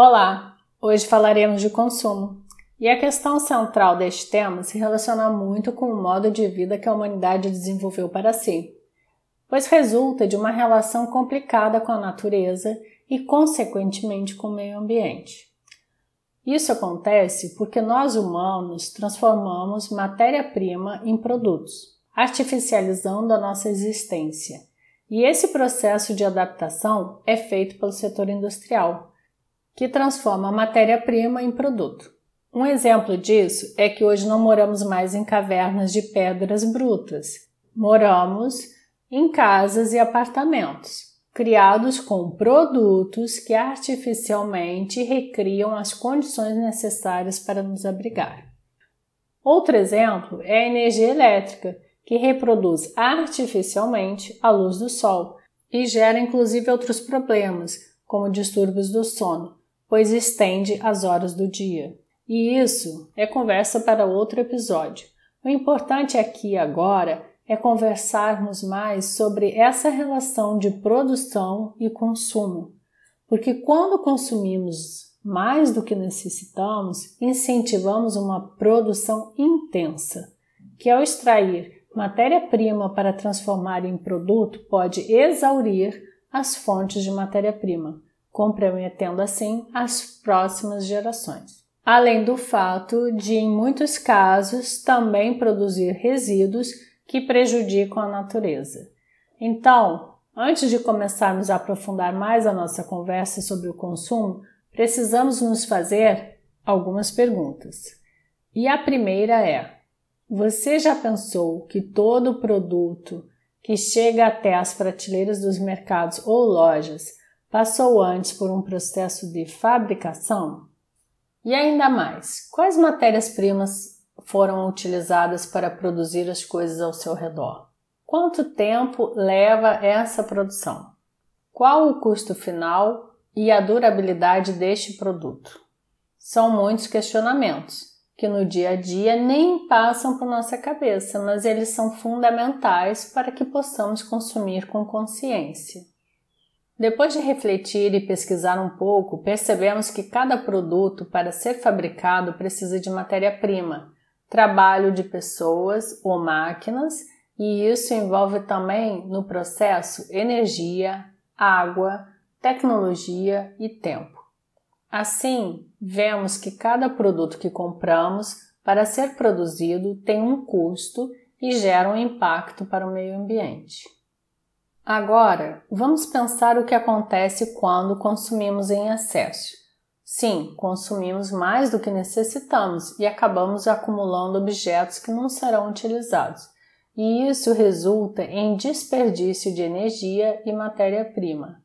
Olá! Hoje falaremos de consumo. E a questão central deste tema se relaciona muito com o modo de vida que a humanidade desenvolveu para si, pois resulta de uma relação complicada com a natureza e, consequentemente, com o meio ambiente. Isso acontece porque nós humanos transformamos matéria-prima em produtos, artificializando a nossa existência. E esse processo de adaptação é feito pelo setor industrial, que transforma a matéria-prima em produto. Um exemplo disso é que hoje não moramos mais em cavernas de pedras brutas. Moramos em casas e apartamentos, criados com produtos que artificialmente recriam as condições necessárias para nos abrigar. Outro exemplo é a energia elétrica, que reproduz artificialmente a luz do sol e gera inclusive outros problemas, como distúrbios do sono, pois estende as horas do dia. E isso é conversa para outro episódio. O importante aqui agora é conversarmos mais sobre essa relação de produção e consumo, porque quando consumimos mais do que necessitamos, incentivamos uma produção intensa, que ao extrair matéria-prima para transformar em produto pode exaurir as fontes de matéria-prima comprometendo assim as próximas gerações. Além do fato de, em muitos casos, também produzir resíduos que prejudicam a natureza. Então, antes de começarmos a aprofundar mais a nossa conversa sobre o consumo, precisamos nos fazer algumas perguntas. E a primeira é: você já pensou que todo produto que chega até as prateleiras dos mercados ou lojas passou antes por um processo de fabricação? E ainda mais, quais matérias-primas foram utilizadas para produzir as coisas ao seu redor? Quanto tempo leva essa produção? Qual o custo final e a durabilidade deste produto? São muitos questionamentos que no dia a dia nem passam por nossa cabeça, mas eles são fundamentais para que possamos consumir com consciência. Depois de refletir e pesquisar um pouco, percebemos que cada produto, para ser fabricado, precisa de matéria-prima, trabalho de pessoas ou máquinas, e isso envolve também no processo energia, água, tecnologia e tempo. Assim, vemos que cada produto que compramos para ser produzido tem um custo e gera um impacto para o meio ambiente. Agora, vamos pensar o que acontece quando consumimos em excesso. Sim, consumimos mais do que necessitamos e acabamos acumulando objetos que não serão utilizados, e isso resulta em desperdício de energia e matéria-prima.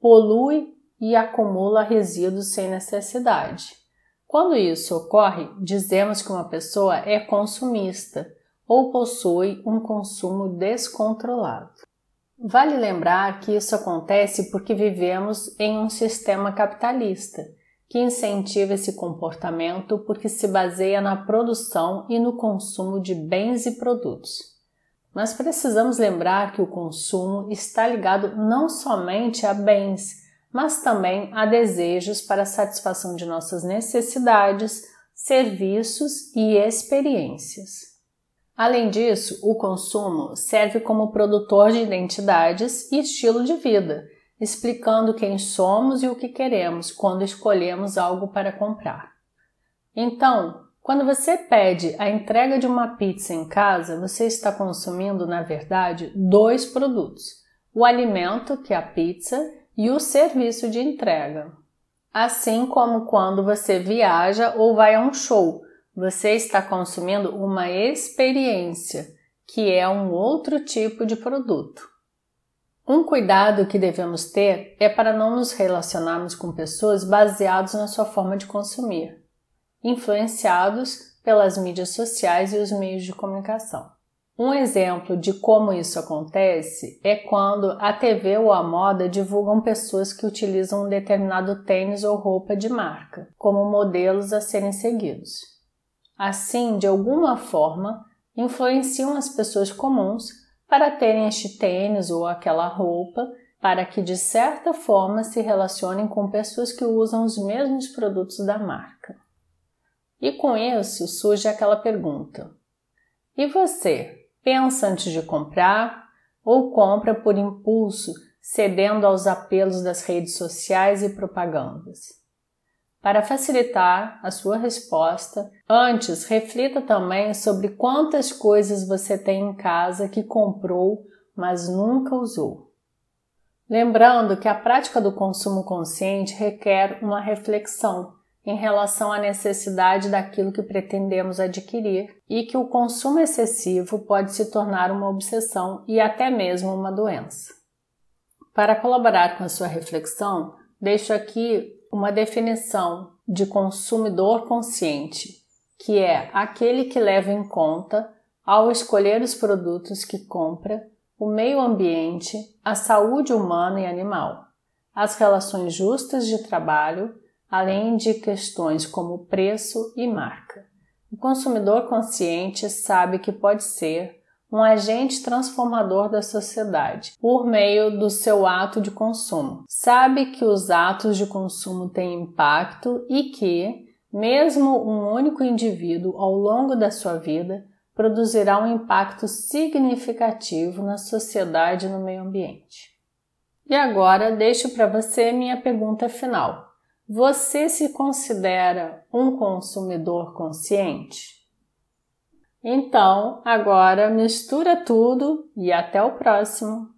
Polui e acumula resíduos sem necessidade. Quando isso ocorre, dizemos que uma pessoa é consumista ou possui um consumo descontrolado. Vale lembrar que isso acontece porque vivemos em um sistema capitalista que incentiva esse comportamento porque se baseia na produção e no consumo de bens e produtos. Mas precisamos lembrar que o consumo está ligado não somente a bens, mas também a desejos para a satisfação de nossas necessidades, serviços e experiências. Além disso, o consumo serve como produtor de identidades e estilo de vida, explicando quem somos e o que queremos quando escolhemos algo para comprar. Então, quando você pede a entrega de uma pizza em casa, você está consumindo, na verdade, dois produtos: o alimento, que é a pizza, e o serviço de entrega. Assim como quando você viaja ou vai a um show, você está consumindo uma experiência, que é um outro tipo de produto. Um cuidado que devemos ter é para não nos relacionarmos com pessoas baseados na sua forma de consumir, influenciados pelas mídias sociais e os meios de comunicação. Um exemplo de como isso acontece é quando a TV ou a moda divulgam pessoas que utilizam um determinado tênis ou roupa de marca como modelos a serem seguidos. Assim, de alguma forma, influenciam as pessoas comuns para terem este tênis ou aquela roupa para que de certa forma se relacionem com pessoas que usam os mesmos produtos da marca. E com isso surge aquela pergunta: e você pensa antes de comprar ou compra por impulso, cedendo aos apelos das redes sociais e propagandas? Para facilitar a sua resposta, antes reflita também sobre quantas coisas você tem em casa que comprou, mas nunca usou. Lembrando que a prática do consumo consciente requer uma reflexão em relação à necessidade daquilo que pretendemos adquirir e que o consumo excessivo pode se tornar uma obsessão e até mesmo uma doença. Para colaborar com a sua reflexão, deixo aqui uma definição de consumidor consciente, que é aquele que leva em conta, ao escolher os produtos que compra, o meio ambiente, a saúde humana e animal, as relações justas de trabalho, além de questões como preço e marca. O consumidor consciente sabe que pode ser um agente transformador da sociedade por meio do seu ato de consumo. Sabe que os atos de consumo têm impacto e que, mesmo um único indivíduo ao longo da sua vida, produzirá um impacto significativo na sociedade e no meio ambiente. E agora deixo para você minha pergunta final. Você se considera um consumidor consciente? Então, agora mistura tudo e até o próximo!